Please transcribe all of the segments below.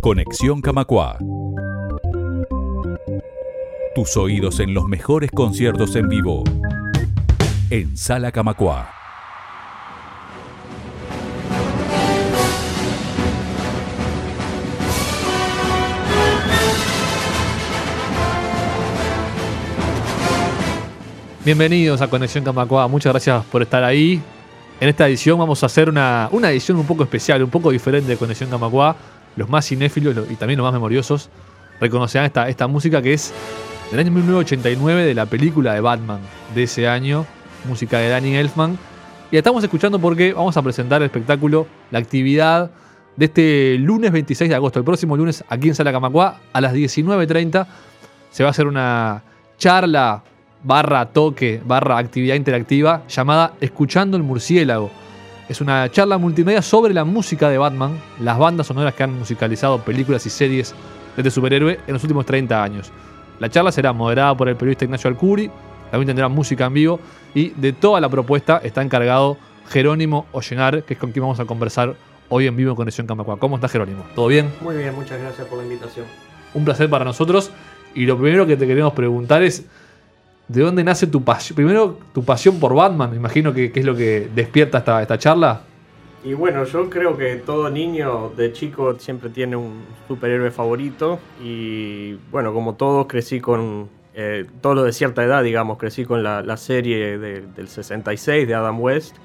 Conexión Camacua. Tus oídos en los mejores conciertos en vivo. En Sala Camacua. Bienvenidos a Conexión Camacua, muchas gracias por estar ahí. En esta edición vamos a hacer una, una edición un poco especial, un poco diferente de Conexión Camacua. Los más cinéfilos y también los más memoriosos reconocerán esta, esta música que es del año 1989 de la película de Batman de ese año, música de Danny Elfman. Y estamos escuchando porque vamos a presentar el espectáculo, la actividad de este lunes 26 de agosto, el próximo lunes aquí en Sala Camacua a las 19.30 se va a hacer una charla barra toque, barra actividad interactiva llamada Escuchando el Murciélago. Es una charla multimedia sobre la música de Batman, las bandas sonoras que han musicalizado películas y series de este superhéroe en los últimos 30 años. La charla será moderada por el periodista Ignacio Alcuri, también tendrá música en vivo y de toda la propuesta está encargado Jerónimo Ollenar, que es con quien vamos a conversar hoy en vivo en Conexión Camacua. ¿Cómo estás Jerónimo? ¿Todo bien? Muy bien, muchas gracias por la invitación. Un placer para nosotros y lo primero que te queremos preguntar es ¿De dónde nace tu pasión? Primero, tu pasión por Batman, me imagino que, es lo que despierta esta, esta charla. Y bueno, yo creo que todo niño de chico siempre tiene un superhéroe favorito. Y bueno, como todos, crecí con eh, todo lo de cierta edad, digamos. Crecí con la, serie del 66 de Adam West.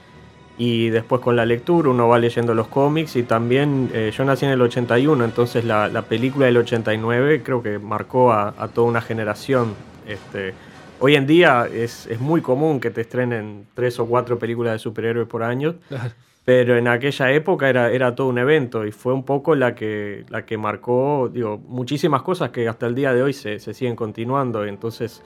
Y después con la lectura uno va leyendo los cómics. Y también eh, yo nací en el 81, entonces la, película del 89 creo que marcó a, a toda una generación. Este, Hoy en día es, muy común que te estrenen tres o cuatro películas de superhéroes por año. Pero en aquella época era, era todo un evento y fue un poco la que, la que marcó digo, muchísimas cosas que hasta el día de hoy se, siguen continuando. Entonces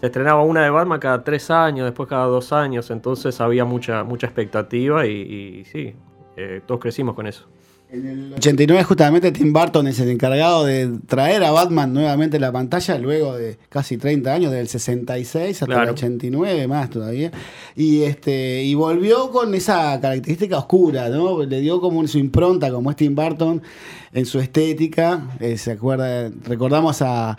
se estrenaba una de Batman cada tres años, después cada dos años, entonces había mucha, mucha expectativa y, sí, eh, todos crecimos con eso. En el 89 justamente Tim Burton es el encargado de traer a Batman nuevamente a la pantalla luego de casi 30 años, del 66 hasta el 89 más todavía. Y este y volvió con esa característica oscura, ¿no? Le dio como su impronta como es Tim Burton en su estética. Eh, se acuerda, recordamos a,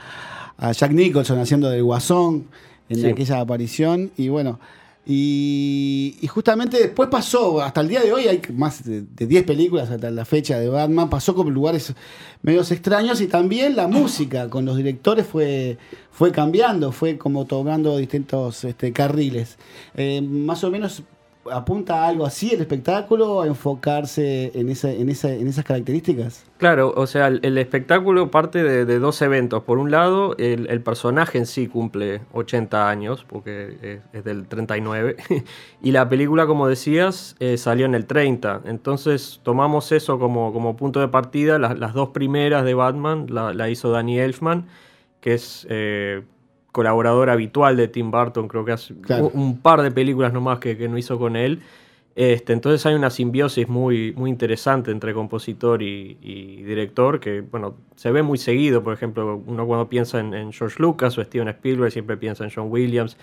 Jack Nicholson haciendo del Guasón en aquella aparición y bueno, y, justamente después pasó, hasta el día de hoy hay más de, 10 películas hasta la fecha de Batman, pasó con lugares medios extraños y también la música con los directores fue, fue cambiando, fue como tomando distintos este, carriles. Eh, más o menos apunta algo así el espectáculo, a enfocarse en, en, en esas características? Claro, o sea, el, espectáculo parte de, dos eventos. Por un lado, el, personaje en sí cumple 80 años, porque es, del 39, y la película, como decías, eh, salió en el 30. Entonces tomamos eso como, como punto de partida. Las, dos primeras de Batman la, hizo Danny Elfman, que es... Eh, colaborador habitual de Tim Burton, creo que hace un par de películas nomás que, que no hizo con él. Este, entonces hay una simbiosis muy, muy interesante entre compositor y, director que bueno, se ve muy seguido. Por ejemplo, uno cuando piensa en, George Lucas o Steven Spielberg siempre piensa en John Williams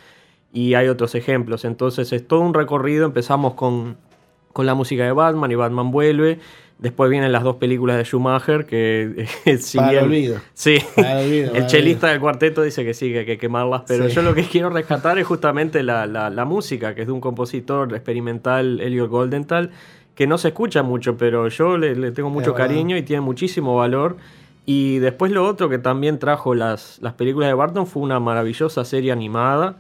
y hay otros ejemplos. Entonces es todo un recorrido. Empezamos con, con la música de Batman y Batman vuelve. Después vienen las dos películas de Schumacher que si Para el olvido. Sí, el chelista del cuarteto dice que sí, que hay que quemarlas, pero yo lo que quiero rescatar es justamente la, la, música, que es de un compositor experimental, Elliot Goldenthal, que no se escucha mucho, pero yo le, tengo mucho cariño y tiene muchísimo valor. Y después lo otro que también trajo las, las películas de Barton fue una maravillosa serie animada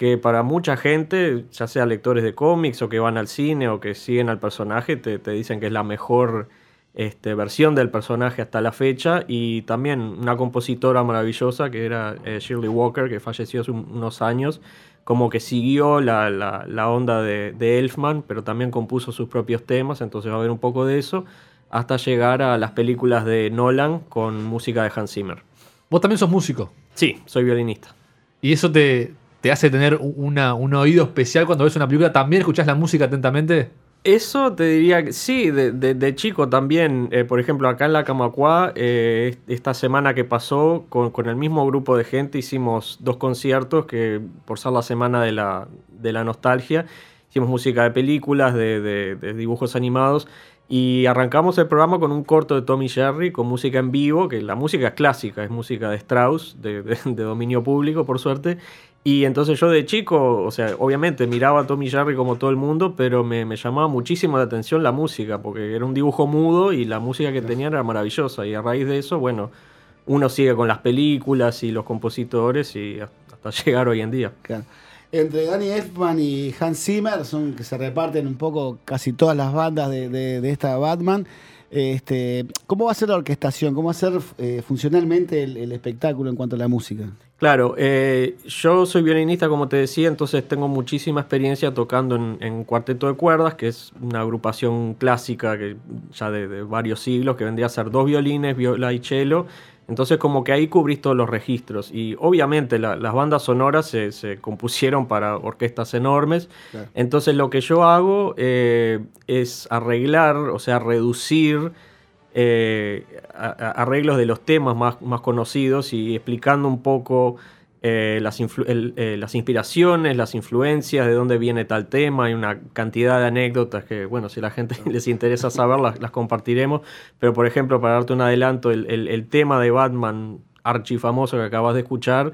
que para mucha gente, ya sea lectores de cómics o que van al cine o que siguen al personaje, te, dicen que es la mejor este, versión del personaje hasta la fecha. Y también una compositora maravillosa que era eh, Shirley Walker, que falleció hace unos años, como que siguió la, la, onda de, de, Elfman, pero también compuso sus propios temas, entonces va a haber un poco de eso, hasta llegar a las películas de Nolan con música de Hans Zimmer. ¿Vos también sos músico? Sí, soy violinista. ¿Y eso te, te hace tener un oído especial cuando ves una película? ¿También escuchás la música atentamente? Eso te diría que sí, de, chico también. Eh, por ejemplo, acá en la Camacua, eh, esta semana que pasó, con, el mismo grupo de gente hicimos dos conciertos que, por ser la semana de la, de nostalgia, hicimos música de películas, de, dibujos animados. Y arrancamos el programa con un corto de Tommy Jerry con música en vivo, que la música es clásica, es música de Strauss, de, dominio público, por suerte. Y entonces yo de chico, o sea, obviamente miraba a Tommy Jerry como todo el mundo, pero me, llamaba muchísimo la atención la música, porque era un dibujo mudo y la música que tenían era maravillosa. Y a raíz de eso, bueno, uno sigue con las películas y los compositores y hasta llegar hoy en día. Claro entre Danny Elfman y Hans Zimmer, son que se reparten un poco casi todas las bandas de, esta Batman. Este, ¿Cómo va a ser la orquestación? ¿Cómo va a ser eh, funcionalmente el, espectáculo en cuanto a la música? Claro, eh, yo soy violinista, como te decía, entonces tengo muchísima experiencia tocando en, cuarteto de cuerdas, que es una agrupación clásica que ya de, de, varios siglos, que vendría a ser dos violines, viola y cello, entonces como que ahí cubrís todos los registros y obviamente las bandas sonoras se, compusieron para orquestas enormes. Entonces lo que yo hago eh, es arreglar, o sea, reducir eh, arreglos de los temas más, más conocidos y explicando un poco eh, las, eh, las, inspiraciones, las influencias, de dónde viene tal tema. Hay una cantidad de anécdotas que, bueno, si a la gente les interesa saber, las, compartiremos. Pero, por ejemplo, para darte un adelanto, el, tema de Batman archifamoso que acabas de escuchar,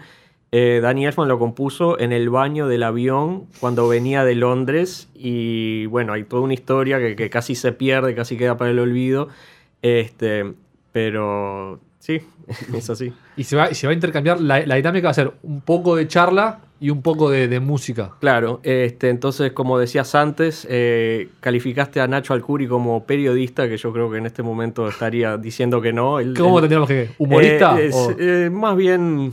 eh, Danny Elfman lo compuso en el baño del avión cuando venía de Londres. Y bueno, hay toda una historia que, que casi se pierde, casi queda para el olvido. Este, pero Sí, es así. y se va, se va a intercambiar, la, dinámica va a ser un poco de charla y un poco de, música. Claro, este, entonces como decías antes, eh, calificaste a Nacho Alcuri como periodista, que yo creo que en este momento estaría diciendo que no. ¿Cómo tendríamos que ¿Humorista? Eh, eh, más bien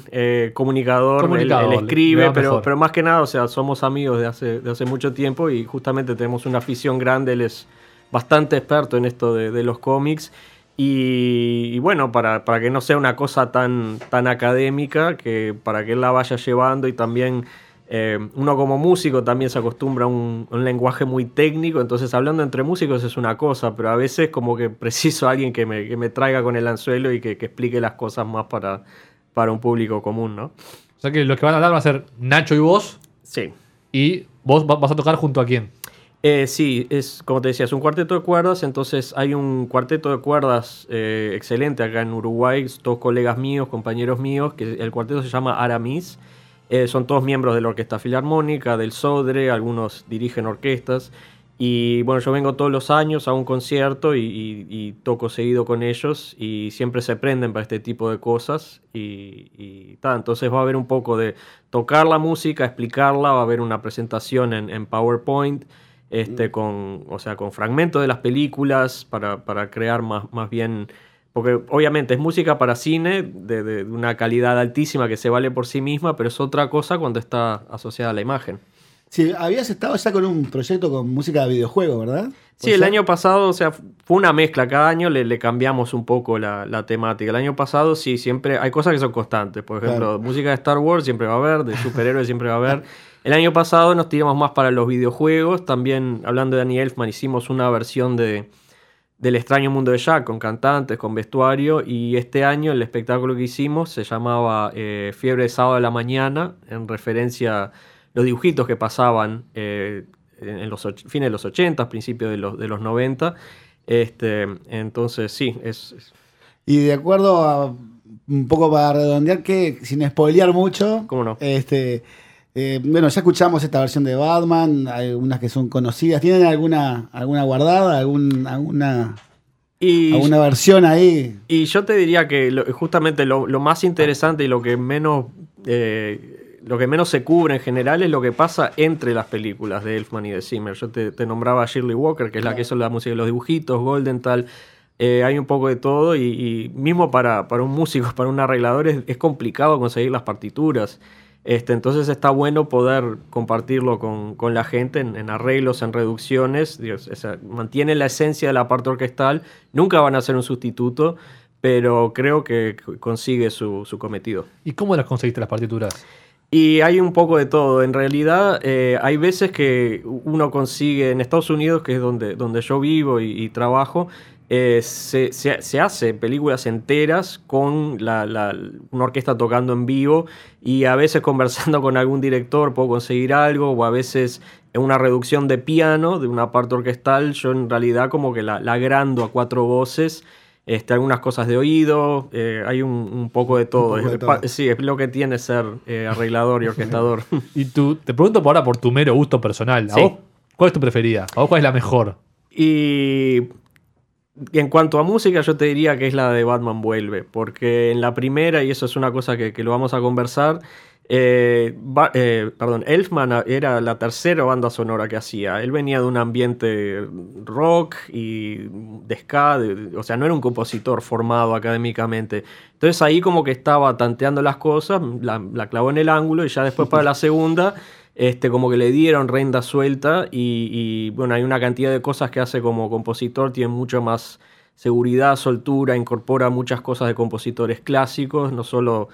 comunicador, él, escribe, pero, pero más que nada, o sea, somos amigos de hace, de hace mucho tiempo y justamente tenemos una afición grande, él es bastante experto en esto de, de los cómics y, bueno, para, para, que no sea una cosa tan, tan académica, que para que él la vaya llevando y también eh, uno como músico también se acostumbra a un, lenguaje muy técnico, entonces hablando entre músicos es una cosa, pero a veces como que preciso a alguien que me, que me traiga con el anzuelo y que, que, explique las cosas más para, para un público común, ¿no? O sea que los que van a hablar van a ser Nacho y vos. Sí. ¿Y vos vas a tocar junto a quién? Eh, sí, es como te decía, es un cuarteto de cuerdas, entonces hay un cuarteto de cuerdas eh, excelente acá en Uruguay, dos colegas míos, compañeros míos, que el cuarteto se llama Aramis, eh, son todos miembros de la Orquesta Filarmónica, del Sodre, algunos dirigen orquestas, y bueno, yo vengo todos los años a un concierto y, toco seguido con ellos y siempre se prenden para este tipo de cosas y, y entonces va a haber un poco de tocar la música, explicarla, va a haber una presentación en, en PowerPoint, este, con, o sea, con fragmentos de las películas para, para crear más, más bien porque obviamente es música para cine de, de, una calidad altísima que se vale por sí misma, pero es otra cosa cuando está asociada a la imagen. Sí, habías estado ya con un proyecto con música de videojuego, ¿verdad? Sí, el año pasado, o sea, fue una mezcla. Cada año le, le cambiamos un poco la, la, temática. El año pasado sí, siempre hay cosas que son constantes. Por ejemplo, música de Star Wars siempre va a haber, de superhéroes siempre va a haber. El año pasado nos tiramos más para los videojuegos. También, hablando de Danny Elfman, hicimos una versión de, del extraño mundo de Jack con cantantes, con vestuario. Y este año el espectáculo que hicimos se llamaba eh, Fiebre de sábado de la mañana, en referencia a los dibujitos que pasaban eh, en los fines de los 80, principios de los, de los 90. Este, entonces, sí, es, Y de acuerdo a un poco para redondear, que sin spoilear mucho, ¿Cómo no? Este, eh, bueno, ya escuchamos esta versión de Batman, hay algunas que son conocidas. ¿Tienen alguna, alguna guardada, algún, alguna, alguna versión ahí? Y yo te diría que justamente lo, más interesante y lo que menos eh, lo que menos se cubre en general es lo que pasa entre las películas de Elfman y de Zimmer. Yo te, nombraba a Shirley Walker, que es la que hizo la música de los dibujitos, Golden tal. Eh, hay un poco de todo y, mismo para, para, un músico, para un arreglador es complicado conseguir las partituras. Este, entonces está bueno poder compartirlo con, la gente en, arreglos, en reducciones. mantiene la esencia de la parte orquestal. Nunca van a ser un sustituto, pero creo que consigue su, cometido. ¿Y cómo las conseguiste las partituras? Y hay un poco de todo. En realidad, eh, hay veces que uno consigue en Estados Unidos, que es donde, donde yo vivo y trabajo, eh, se, se, hace películas enteras con la, una orquesta tocando en vivo y a veces conversando con algún director puedo conseguir algo o a veces una reducción de piano, de una parte orquestal, yo en realidad como que la, la agrando a cuatro voces. Este, algunas cosas de oído, eh, hay un, poco de todo. Sí, es lo que tiene ser eh, arreglador y orquestador. y tú, te pregunto ahora por tu mero gusto personal. ¿Cuál es tu preferida? ¿A vos cuál es la mejor? Y en cuanto a música, yo te diría que es la de Batman Vuelve, porque en la primera, y eso es una cosa que, lo vamos a conversar, eh, eh, perdón, Elfman era la tercera banda sonora que hacía. Él venía de un ambiente rock y de ska, o sea, no era un compositor formado académicamente. Entonces ahí como que estaba tanteando las cosas, la, la clavó en el ángulo y ya después para la segunda este, como que le dieron renda suelta y, bueno, hay una cantidad de cosas que hace como compositor, tiene mucho más seguridad, soltura, incorpora muchas cosas de compositores clásicos, no solo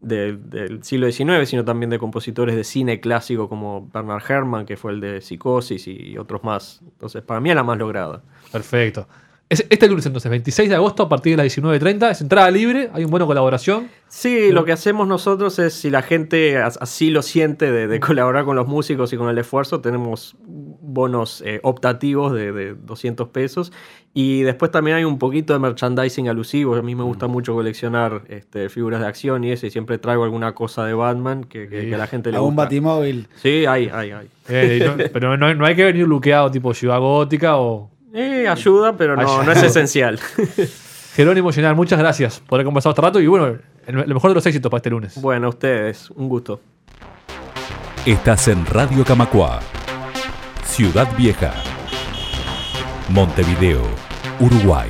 del siglo XIX, sino también de compositores de cine clásico como Bernard Herrmann, que fue el de Psicosis y otros más. Entonces, para mí es la más lograda. Perfecto. Este lunes entonces, 26 de agosto a partir de las 19.30, es entrada libre, hay un buena colaboración. Sí, lo que hacemos nosotros es, si la gente así lo siente de, colaborar con los músicos y con el esfuerzo, tenemos bonos eh, optativos de, 200 pesos. Y después también hay un poquito de merchandising alusivo. A mí me gusta mm. mucho coleccionar este, figuras de acción y eso, y siempre traigo alguna cosa de Batman que, a la gente le gusta. Un batimóvil. Sí, hay, hay, hay. Eh, pero no, no, hay que venir luqueado tipo Ciudad Gótica o eh, ayuda, pero no, no es esencial. Jerónimo Llenar, muchas gracias por haber conversado este rato y bueno, lo mejor de los éxitos para este lunes. Bueno, ustedes, un gusto. Estás en Radio Camacua, Ciudad Vieja, Montevideo, Uruguay.